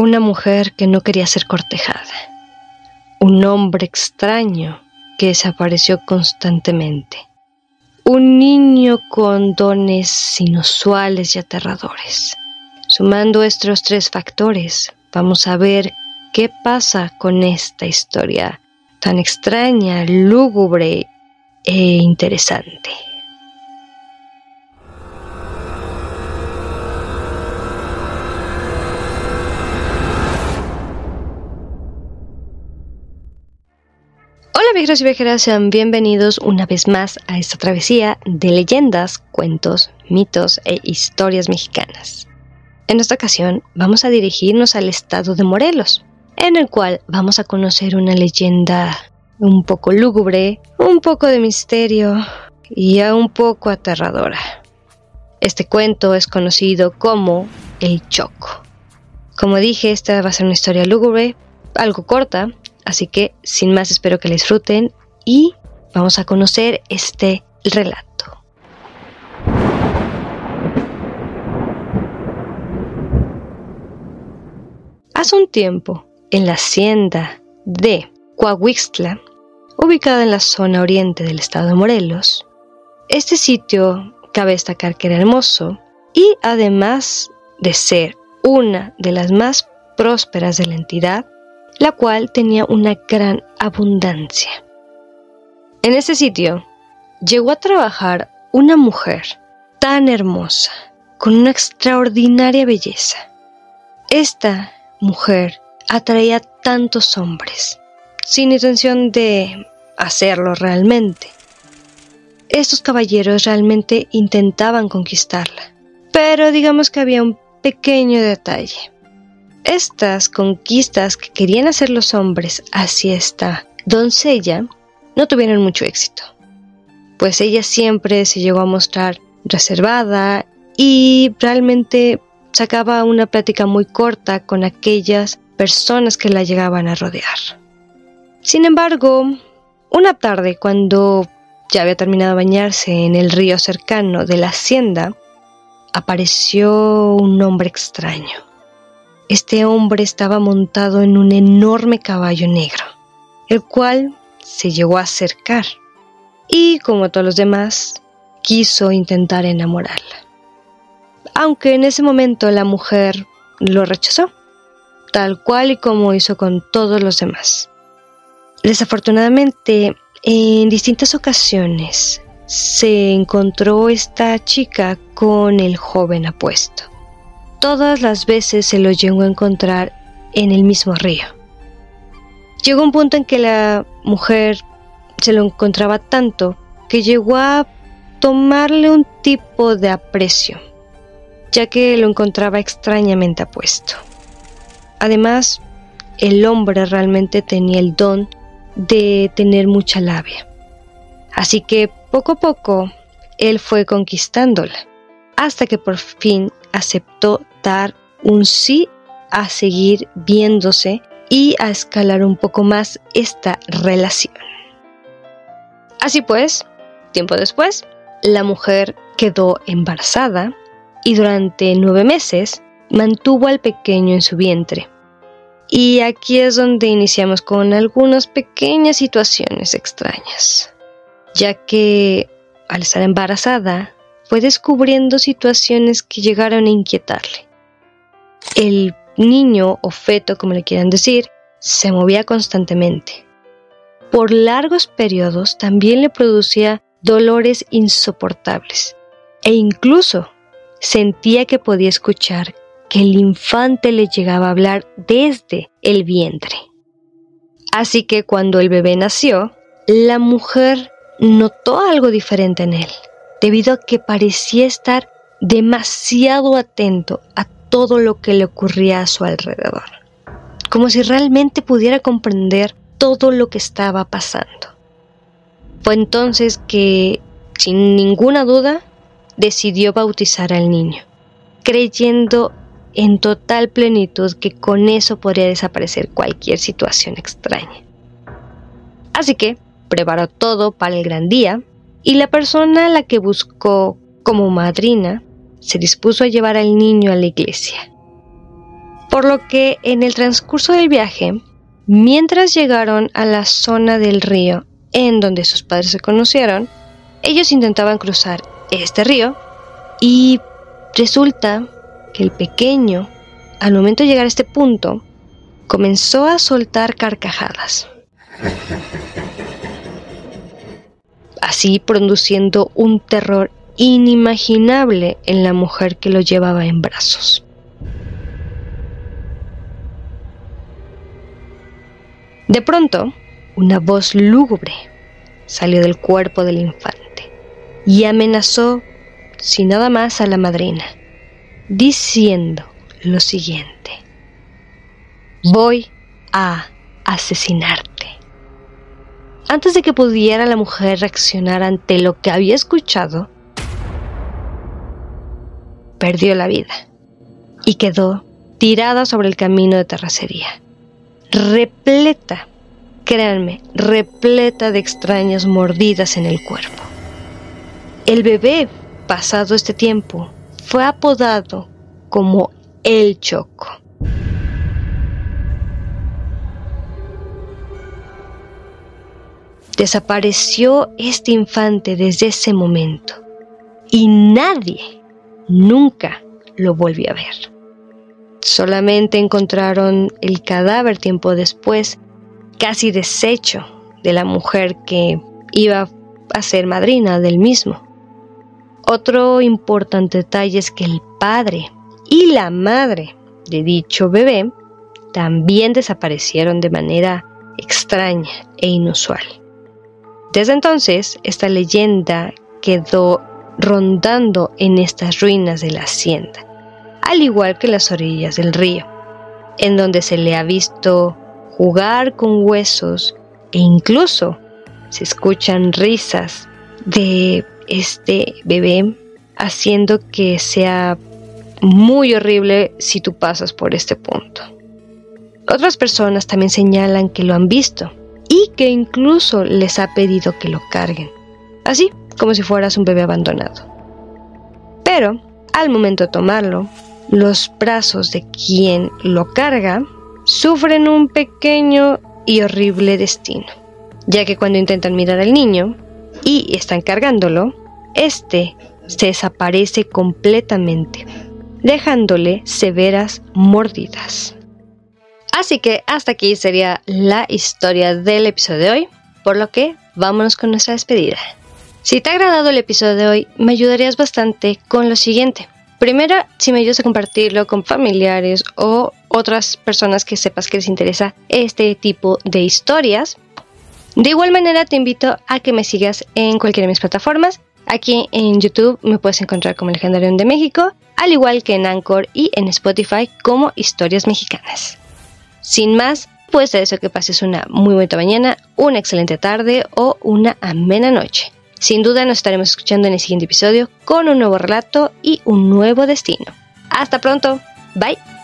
Una mujer que no quería ser cortejada. Un hombre extraño que desapareció constantemente. Un niño con dones inusuales y aterradores. Sumando estos tres factores, vamos a ver qué pasa con esta historia tan extraña, lúgubre e interesante. Hola viajeros y viajeras, sean bienvenidos una vez más a esta travesía de leyendas, cuentos, mitos e historias mexicanas. En esta ocasión vamos a dirigirnos al estado de Morelos, en el cual vamos a conocer una leyenda un poco lúgubre, un poco de misterio y un poco aterradora. Este cuento es conocido como El Choco. Como dije, esta va a ser una historia lúgubre, algo corta, Así que, sin más, espero que la disfruten y vamos a conocer este relato. Hace un tiempo, en la hacienda de Coahuixtla, ubicada en la zona oriente del estado de Morelos, este sitio cabe destacar que era hermoso y además de ser una de las más prósperas de la entidad, la cual tenía una gran abundancia. En ese sitio llegó a trabajar una mujer tan hermosa, con una extraordinaria belleza. Esta mujer atraía tantos hombres, sin intención de hacerlo realmente. Estos caballeros realmente intentaban conquistarla, pero digamos que había un pequeño detalle. Estas conquistas que querían hacer los hombres hacia esta doncella no tuvieron mucho éxito, pues ella siempre se llegó a mostrar reservada y realmente sacaba una plática muy corta con aquellas personas que la llegaban a rodear. Sin embargo, una tarde cuando ya había terminado de bañarse en el río cercano de la hacienda, apareció un hombre extraño. Este hombre estaba montado en un enorme caballo negro, el cual se llegó a acercar y, como todos los demás, quiso intentar enamorarla. Aunque en ese momento la mujer lo rechazó, tal cual y como hizo con todos los demás. Desafortunadamente, en distintas ocasiones se encontró esta chica con el joven apuesto Todas las veces se lo llegó a encontrar en el mismo río. Llegó un punto en que la mujer se lo encontraba tanto que llegó a tomarle un tipo de aprecio, ya que lo encontraba extrañamente apuesto. Además, el hombre realmente tenía el don de tener mucha labia. Así que poco a poco él fue conquistándola, hasta que por fin aceptó dar un sí a seguir viéndose y a escalar un poco más esta relación. Así pues, tiempo después, la mujer quedó embarazada y durante nueve meses mantuvo al pequeño en su vientre. Y aquí es donde iniciamos con algunas pequeñas situaciones extrañas, ya que al estar embarazada fue descubriendo situaciones que llegaron a inquietarle. El niño o feto, como le quieran decir, se movía constantemente. Por largos periodos también le producía dolores insoportables e incluso sentía que podía escuchar que el infante le llegaba a hablar desde el vientre. Así que cuando el bebé nació, la mujer notó algo diferente en él debido a que parecía estar demasiado atento a todo lo que le ocurría a su alrededor, como si realmente pudiera comprender todo lo que estaba pasando. Fue entonces que, sin ninguna duda, decidió bautizar al niño, creyendo en total plenitud que con eso podría desaparecer cualquier situación extraña. Así que preparó todo para el gran día y la persona a la que buscó como madrina se dispuso a llevar al niño a la iglesia. Por lo que en el transcurso del viaje, mientras llegaron a la zona del río en donde sus padres se conocieron, ellos intentaban cruzar este río y resulta que el pequeño, al momento de llegar a este punto, comenzó a soltar carcajadas. Así produciendo un terror inimaginable en la mujer que lo llevaba en brazos. De pronto, una voz lúgubre salió del cuerpo del infante y amenazó sin nada más a la madrina, diciendo lo siguiente, voy a asesinarte. Antes de que pudiera la mujer reaccionar ante lo que había escuchado, perdió la vida y quedó tirada sobre el camino de terracería, repleta, créanme, repleta de extrañas mordidas en el cuerpo. El bebé, pasado este tiempo, fue apodado como el Choco. Desapareció este infante desde ese momento y nadie nunca lo volví a ver. Solamente encontraron el cadáver tiempo después, casi deshecho, de la mujer que iba a ser madrina del mismo. Otro importante detalle es que el padre y la madre de dicho bebé también desaparecieron de manera extraña e inusual. Desde entonces, esta leyenda quedó rondando en estas ruinas de la hacienda, al igual que las orillas del río, en donde se le ha visto jugar con huesos e incluso se escuchan risas de este bebé haciendo que sea muy horrible si tú pasas por este punto. Otras personas también señalan que lo han visto y que incluso les ha pedido que lo carguen. Así como si fueras un bebé abandonado. Pero, al momento de tomarlo, los brazos de quien lo carga sufren un pequeño y horrible destino, ya que cuando intentan mirar al niño y están cargándolo, este se desaparece completamente, dejándole severas mordidas. Así que hasta aquí sería la historia del episodio de hoy, por lo que vámonos con nuestra despedida. Si te ha agradado el episodio de hoy, me ayudarías bastante con lo siguiente. Primero, si me ayudas a compartirlo con familiares o otras personas que sepas que les interesa este tipo de historias. De igual manera, te invito a que me sigas en cualquiera de mis plataformas. Aquí en YouTube me puedes encontrar como Legendario de México, al igual que en Anchor y en Spotify como Historias Mexicanas. Sin más, pues te deseo que pases una muy buena mañana, una excelente tarde o una amena noche. Sin duda nos estaremos escuchando en el siguiente episodio con un nuevo relato y un nuevo destino. Hasta pronto. Bye.